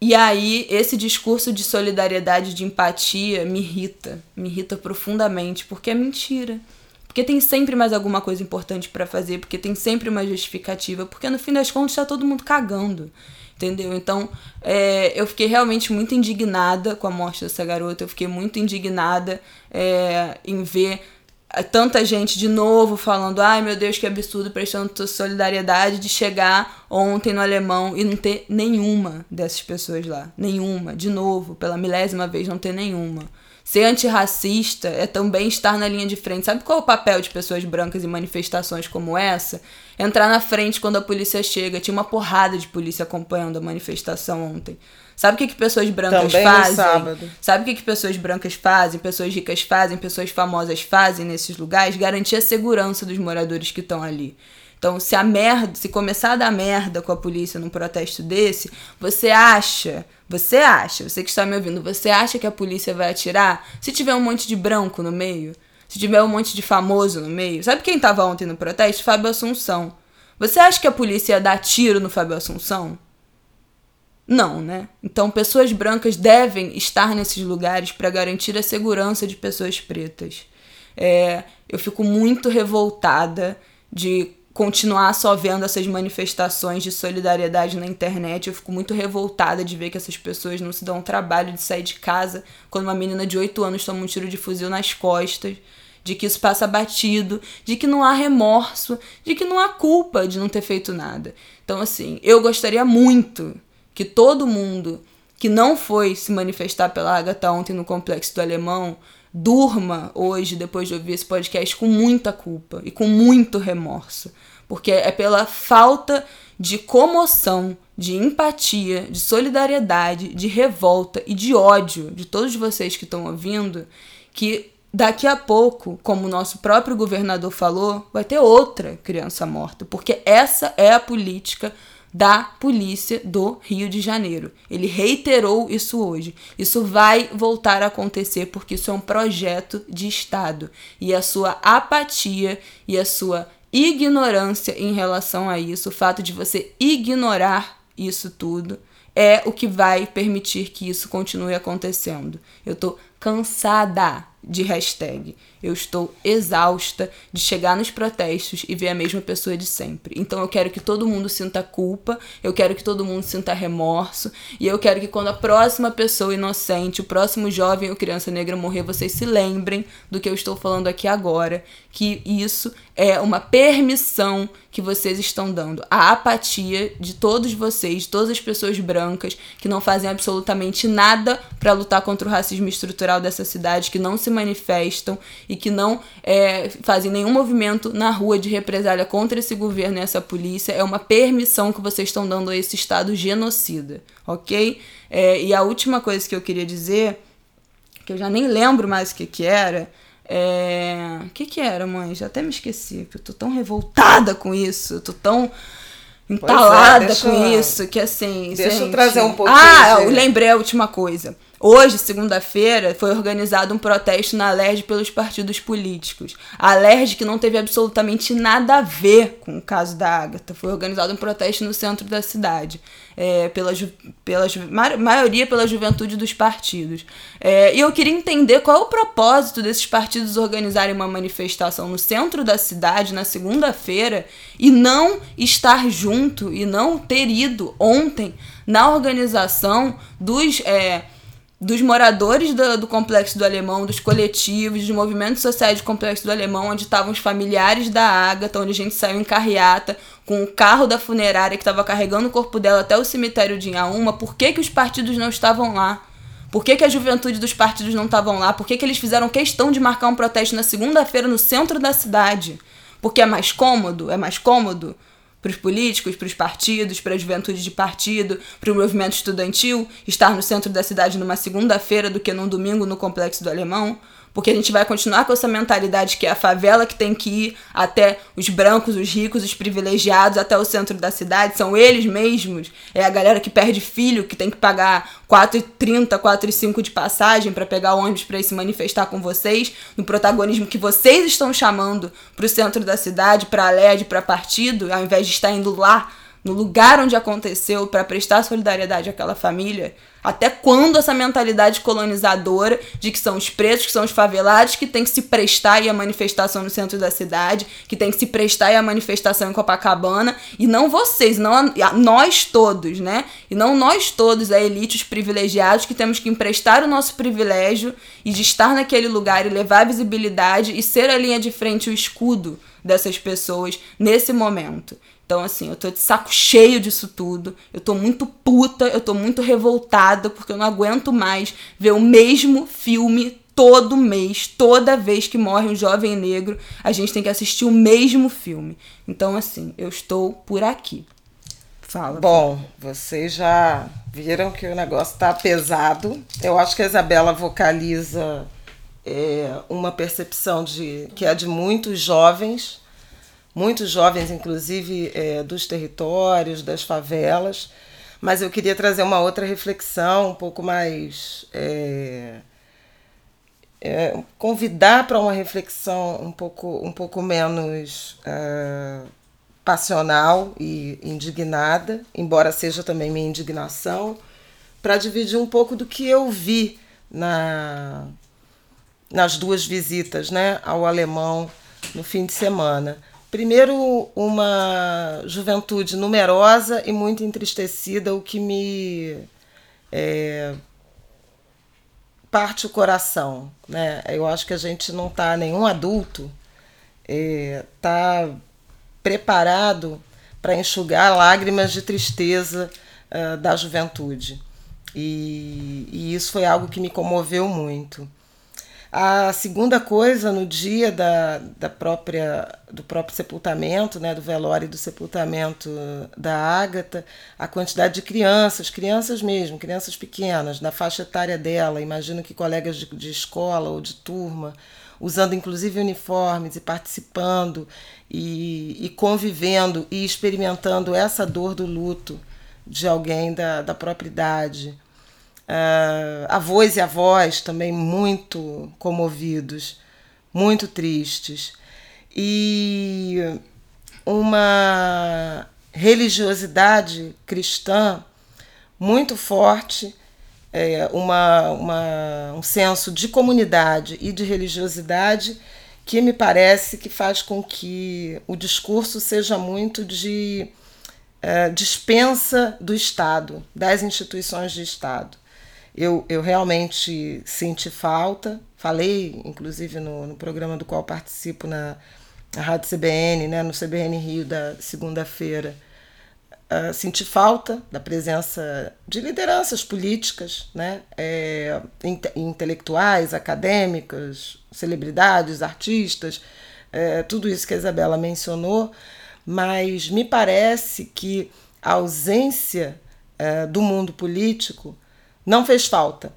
e aí, esse discurso de solidariedade, de empatia, me irrita. Me irrita profundamente, porque é mentira. Porque tem sempre mais alguma coisa importante para fazer, porque tem sempre uma justificativa, porque no fim das contas está todo mundo cagando. Entendeu? Então, é, eu fiquei realmente muito indignada com a morte dessa garota. Eu fiquei muito indignada é, em ver tanta gente de novo falando, ai meu Deus, que absurdo, prestando solidariedade de chegar ontem no alemão e não ter nenhuma dessas pessoas lá. Nenhuma, de novo, pela milésima vez, não ter nenhuma. Ser antirracista é também estar na linha de frente. Sabe qual é o papel de pessoas brancas em manifestações como essa? Entrar na frente quando a polícia chega. Tinha uma porrada de polícia acompanhando a manifestação ontem. Sabe o que, que pessoas brancas Também fazem? Sabe o que, que pessoas brancas fazem, pessoas ricas fazem, pessoas famosas fazem nesses lugares? Garantir a segurança dos moradores que estão ali. Então, se a merda, se começar a dar merda com a polícia num protesto desse, você acha, você acha, você que está me ouvindo, você acha que a polícia vai atirar se tiver um monte de branco no meio? Se tiver um monte de famoso no meio? Sabe quem estava ontem no protesto? Fábio Assunção. Você acha que a polícia ia dar tiro no Fábio Assunção? Não, né? Então, pessoas brancas devem estar nesses lugares para garantir a segurança de pessoas pretas. É, eu fico muito revoltada de continuar só vendo essas manifestações de solidariedade na internet. Eu fico muito revoltada de ver que essas pessoas não se dão o trabalho de sair de casa quando uma menina de 8 anos toma um tiro de fuzil nas costas. De que isso passa batido, de que não há remorso, de que não há culpa de não ter feito nada. Então, assim, eu gostaria muito que todo mundo que não foi se manifestar pela Agatha ontem no Complexo do Alemão durma hoje, depois de ouvir esse podcast, com muita culpa e com muito remorso. Porque é pela falta de comoção, de empatia, de solidariedade, de revolta e de ódio de todos vocês que estão ouvindo que daqui a pouco, como o nosso próprio governador falou, vai ter outra criança morta. Porque essa é a política da polícia do Rio de Janeiro. Ele reiterou isso hoje. Isso vai voltar a acontecer porque isso é um projeto de Estado. E a sua apatia e a sua ignorância em relação a isso, o fato de você ignorar isso tudo, é o que vai permitir que isso continue acontecendo. Eu tô cansada de hashtag. Eu estou exausta de chegar nos protestos e ver a mesma pessoa de sempre. Então eu quero que todo mundo sinta culpa, eu quero que todo mundo sinta remorso, e eu quero que quando a próxima pessoa inocente, o próximo jovem ou criança negra morrer, vocês se lembrem do que eu estou falando aqui agora, que isso é uma permissão que vocês estão dando. A apatia de todos vocês, de todas as pessoas brancas que não fazem absolutamente nada para lutar contra o racismo estrutural dessa cidade, que não se manifestam e que não é, fazem nenhum movimento na rua de represália contra esse governo e essa polícia, é uma permissão que vocês estão dando a esse Estado genocida, ok? É, e a última coisa que eu queria dizer, que eu já nem lembro mais o que, que era. É... O que que era, mãe? Já até me esqueci, eu tô tão revoltada com isso, eu tô tão entalada é, com isso, que assim. Deixa gente... eu trazer um pouquinho. Ah, eu lembrei a última coisa. Hoje, segunda-feira, foi organizado um protesto na Alerj pelos partidos políticos. A Alerj, que não teve absolutamente nada a ver com o caso da Agatha, foi organizado um protesto no centro da cidade, é, pela, pela maioria pela juventude dos partidos. É, e eu queria entender qual é o propósito desses partidos organizarem uma manifestação no centro da cidade na segunda-feira e não estar junto e não ter ido ontem na organização dos. É, dos moradores do, do, Complexo do Alemão, dos coletivos, dos movimentos sociais do Complexo do Alemão, onde estavam os familiares da Agatha, onde a gente saiu em carreata com o carro da funerária que estava carregando o corpo dela até o cemitério de Inhaúma. Por que, que os partidos não estavam lá? Por que, que a juventude dos partidos não estavam lá? Por que, que eles fizeram questão de marcar um protesto na segunda-feira no centro da cidade? Porque é mais cômodo? É mais cômodo? Para os políticos, para os partidos, para a juventude de partido, para o movimento estudantil, estar no centro da cidade numa segunda-feira do que num domingo no Complexo do Alemão porque a gente vai continuar com essa mentalidade que é a favela que tem que ir até os brancos, os ricos, os privilegiados, até o centro da cidade, são eles mesmos, é a galera que perde filho, que tem que pagar 4,30, 4,5 de passagem para pegar ônibus para ir se manifestar com vocês, no protagonismo que vocês estão chamando para o centro da cidade, para a LED, para partido, ao invés de estar indo lá no lugar onde aconteceu para prestar solidariedade àquela família, até quando essa mentalidade colonizadora de que são os pretos, que são os favelados, que tem que se prestar e a manifestação no centro da cidade, que tem que se prestar e a manifestação em Copacabana, e não vocês, não a, nós todos, né? E não nós todos, a elite, os privilegiados, que temos que emprestar o nosso privilégio e de estar naquele lugar e levar visibilidade e ser a linha de frente, o escudo dessas pessoas nesse momento. Então, assim, eu tô de saco cheio disso tudo. Eu tô muito puta, eu tô muito revoltada, porque eu não aguento mais ver o mesmo filme todo mês, toda vez que morre um jovem negro, a gente tem que assistir o mesmo filme. Então, assim, eu estou por aqui. Fala. Bom, vocês já viram que o negócio tá pesado. Eu acho que a Isabela vocaliza é, uma percepção de que é de muitos jovens muitos jovens, inclusive é, dos territórios, das favelas. Mas eu queria trazer uma outra reflexão, um pouco mais. É, é, convidar para uma reflexão um pouco, um pouco menos é, passional e indignada, embora seja também minha indignação, para dividir um pouco do que eu vi na, nas duas visitas né, ao alemão no fim de semana. Primeiro, uma juventude numerosa e muito entristecida, o que me é, parte o coração. Né? Eu acho que a gente não está, nenhum adulto está é, preparado para enxugar lágrimas de tristeza uh, da juventude. E, e isso foi algo que me comoveu muito. A segunda coisa, no dia da, da própria, do próprio sepultamento, né, do velório e do sepultamento da Ágata, a quantidade de crianças, crianças mesmo, crianças pequenas, na faixa etária dela, imagino que colegas de, de escola ou de turma, usando inclusive uniformes e participando e, e convivendo e experimentando essa dor do luto de alguém da, da própria idade Uh, avós e avós também muito comovidos, muito tristes. E uma religiosidade cristã muito forte, é, uma, uma, um senso de comunidade e de religiosidade que me parece que faz com que o discurso seja muito de é, dispensa do Estado, das instituições de Estado eu, eu realmente senti falta. Falei, inclusive, no, no programa do qual participo na, na Rádio CBN, né, no CBN Rio da segunda-feira. Uh, senti falta da presença de lideranças políticas, né, é, inte intelectuais, acadêmicas, celebridades, artistas, é, tudo isso que a Isabela mencionou, mas me parece que a ausência é, do mundo político não fez falta.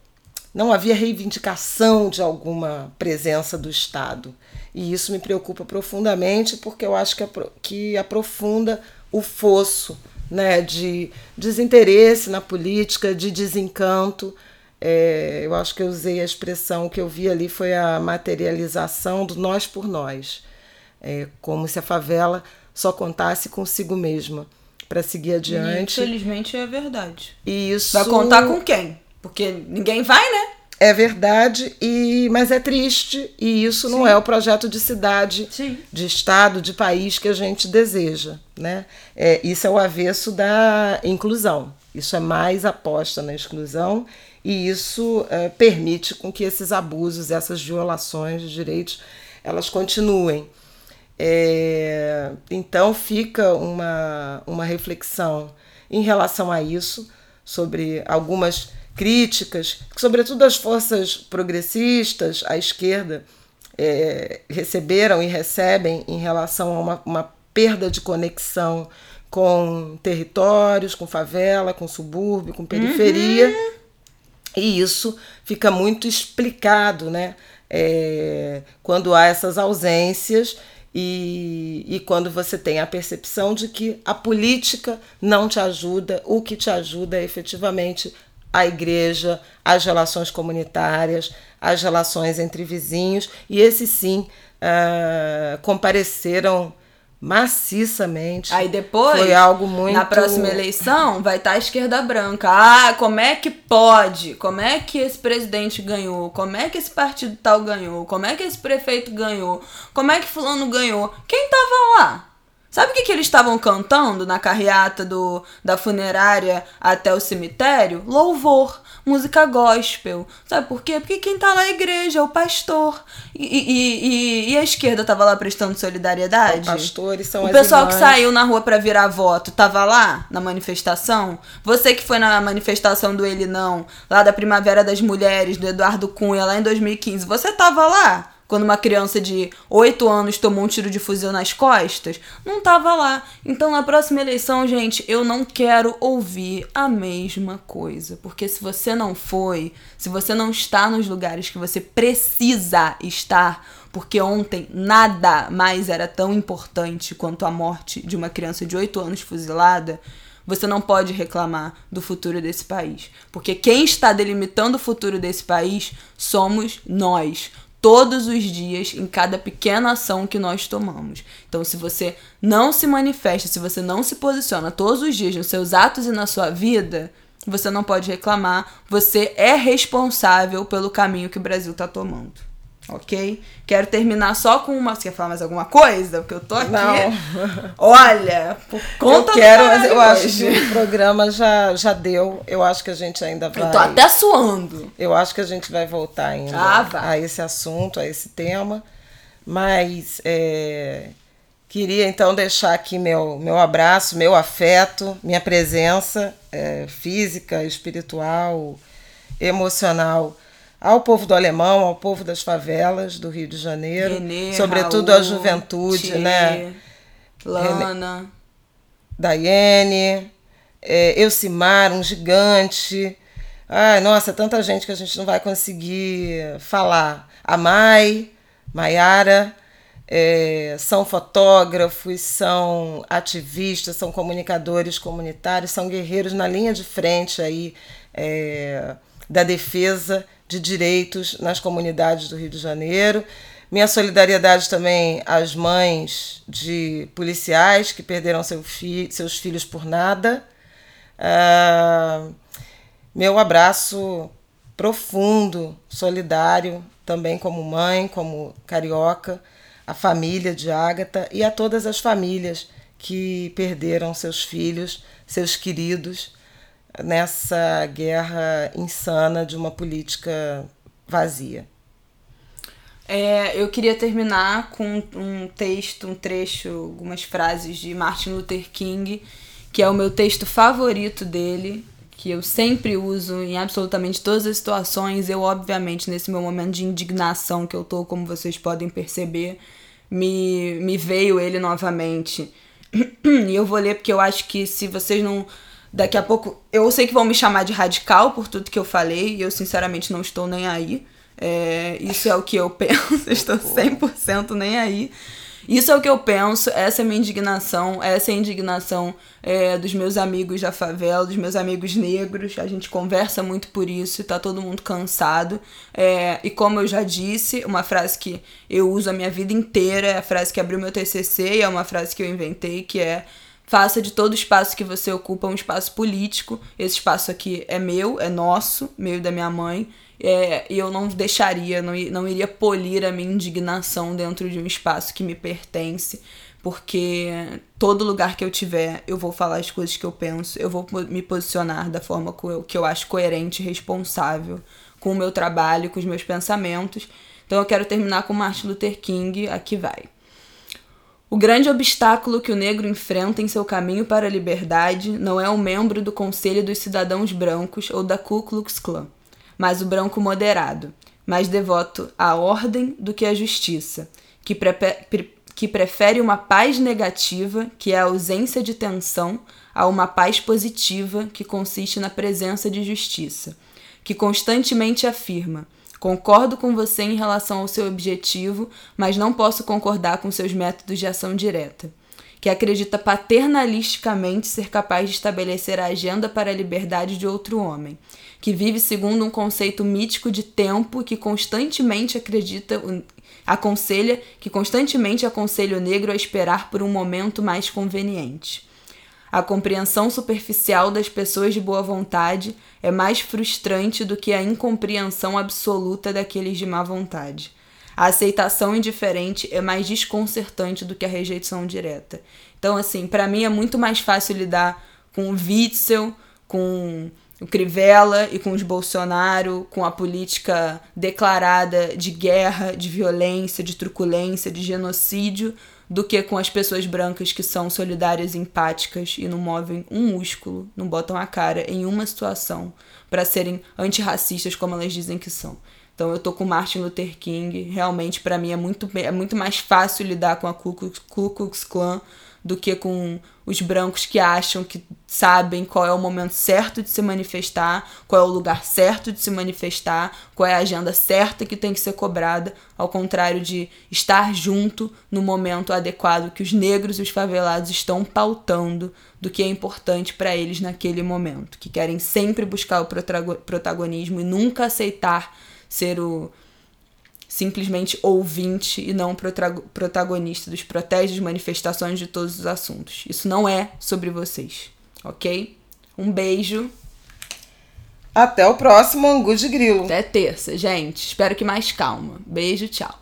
Não havia reivindicação de alguma presença do Estado. E isso me preocupa profundamente, porque eu acho que, que aprofunda o fosso né, de desinteresse na política, de desencanto É, eu acho que eu usei a expressão que eu vi ali foi a materialização do nós por nós. É, como se a favela só contasse consigo mesma para seguir adiante. E, infelizmente é verdade. E isso vai contar com quem? Porque ninguém vai, né? É verdade, e mas é triste, e isso Sim. não é o projeto de cidade, Sim. de estado, de país que a gente deseja. Né? É, isso é o avesso da inclusão. Isso é mais aposta na exclusão e isso é, permite com que esses abusos, essas violações de direitos, elas continuem. É, então fica uma, uma reflexão em relação a isso, sobre algumas críticas, sobretudo as forças progressistas, a esquerda, é, receberam e recebem em relação a uma, uma perda de conexão com territórios, com favela, com subúrbio, com periferia. Uhum. E isso fica muito explicado né? É, quando há essas ausências e, e quando você tem a percepção de que a política não te ajuda, o que te ajuda é efetivamente a igreja, as relações comunitárias, as relações entre vizinhos, e esses sim uh, compareceram maciçamente. Aí depois, foi algo muito... na próxima eleição, vai estar tá a esquerda branca. Ah, como é que pode? Como é que esse presidente ganhou? Como é que esse partido tal ganhou? Como é que esse prefeito ganhou? Como é que fulano ganhou? Quem tava lá? Sabe o que, que eles estavam cantando na carreata do, da funerária até o cemitério? Louvor, música gospel. Sabe por quê? Porque quem tá lá é a igreja, é o pastor. E, e, e, e a esquerda tava lá prestando solidariedade? Os pastores são O pessoal irmãs. que saiu na rua para virar voto tava lá na manifestação? Você que foi na manifestação do Ele Não, lá da Primavera das Mulheres, do Eduardo Cunha, lá em 2015, você tava lá? Quando uma criança de 8 anos tomou um tiro de fuzil nas costas, não tava lá. Então na próxima eleição, gente, eu não quero ouvir a mesma coisa, porque se você não foi, se você não está nos lugares que você precisa estar, porque ontem nada mais era tão importante quanto a morte de uma criança de 8 anos fuzilada, você não pode reclamar do futuro desse país. Porque quem está delimitando o futuro desse país somos nós todos os dias em cada pequena ação que nós tomamos. Então, se você não se manifesta, se você não se posiciona todos os dias nos seus atos e na sua vida, você não pode reclamar. Você é responsável pelo caminho que o Brasil está tomando ok? Quero terminar só com uma. Você quer falar mais alguma coisa? Porque eu tô aqui. Não. *laughs* Olha, por conta eu quero, mas eu acho que o programa já, já deu. Eu acho que a gente ainda vai. Eu tô até suando. Eu acho que a gente vai voltar ainda ah, vai. a esse assunto, a esse tema. Mas é, queria então deixar aqui meu, meu abraço, meu afeto, minha presença é, física, espiritual, emocional ao povo do alemão, ao povo das favelas do Rio de Janeiro, Renê, sobretudo Raul, a juventude, Tchê, né? Lana, Daiane, é, Elcimar, um gigante. Ai, nossa, tanta gente que a gente não vai conseguir falar. A Mai, Maiara, é, são fotógrafos, são ativistas, são comunicadores comunitários, são guerreiros na linha de frente aí é, da defesa de direitos nas comunidades do Rio de Janeiro. Minha solidariedade também às mães de policiais que perderam seu fi seus filhos por nada. Uh, meu abraço profundo, solidário, também como mãe, como carioca, à família de Ágata e a todas as famílias que perderam seus filhos, seus queridos nessa guerra insana de uma política vazia. É, eu queria terminar com um texto, um trecho, algumas frases de Martin Luther King, que é o meu texto favorito dele, que eu sempre uso em absolutamente todas as situações. Eu, obviamente, nesse meu momento de indignação que eu tô, como vocês podem perceber, me, me veio ele novamente. *clears throat* E eu vou ler porque eu acho que se vocês não Daqui a pouco, eu sei que vão me chamar de radical por tudo que eu falei, e eu sinceramente não estou nem aí. É, isso é o que eu *laughs* penso, estou 100% nem aí. Isso é o que eu penso, essa é a minha indignação, essa é a indignação é, dos meus amigos da favela, dos meus amigos negros. A gente conversa muito por isso tá todo mundo cansado. É, e como eu já disse, uma frase que eu uso a minha vida inteira, é a frase que abriu meu TCC e é uma frase que eu inventei, que é faça de todo espaço que você ocupa um espaço político. Esse espaço aqui é meu, é nosso, meu e da minha mãe. É, e eu não deixaria, não, não iria polir a minha indignação dentro de um espaço que me pertence, porque todo lugar que eu tiver, eu vou falar as coisas que eu penso, eu vou me posicionar da forma que eu, que eu acho coerente e responsável com o meu trabalho, com os meus pensamentos. Então eu quero terminar com Martin Luther King, aqui vai. O grande obstáculo que o negro enfrenta em seu caminho para a liberdade não é um membro do Conselho dos Cidadãos Brancos ou da Ku Klux Klan mas o branco moderado, mais devoto à ordem do que à justiça, que, pre que prefere uma paz negativa, que é a ausência de tensão, a uma paz positiva, que consiste na presença de justiça, que constantemente afirma: Concordo com você em relação ao seu objetivo, mas não posso concordar com seus métodos de ação direta que acredita paternalisticamente ser capaz de estabelecer a agenda para a liberdade de outro homem, que vive segundo um conceito mítico de tempo que constantemente acredita aconselha que constantemente aconselha o negro a esperar por um momento mais conveniente. A compreensão superficial das pessoas de boa vontade é mais frustrante do que a incompreensão absoluta daqueles de má vontade. A aceitação indiferente é mais desconcertante do que a rejeição direta. Então, assim, para mim é muito mais fácil lidar com o Witzel, com o Crivella e com os Bolsonaro, com a política declarada de guerra, de violência, de truculência, de genocídio, do que com as pessoas brancas que são solidárias, empáticas e não movem um músculo, não botam a cara em uma situação para serem antirracistas como elas dizem que são. Então eu tô com Martin Luther King. Realmente, para mim, é muito, é muito mais fácil lidar com a Ku Klux Klan do que com os brancos que acham que sabem qual é o momento certo de se manifestar, qual é o lugar certo de se manifestar, qual é a agenda certa que tem que ser cobrada, ao contrário de estar junto no momento adequado que os negros e os favelados estão pautando do que é importante para eles naquele momento, que querem sempre buscar o protagonismo e nunca aceitar ser o simplesmente ouvinte e não protagonista dos protestos, manifestações de todos os assuntos. Isso não é sobre vocês, ok? Um beijo. Até o próximo Angu de Grilo. Até terça, gente. Espero que mais calma. Beijo, tchau.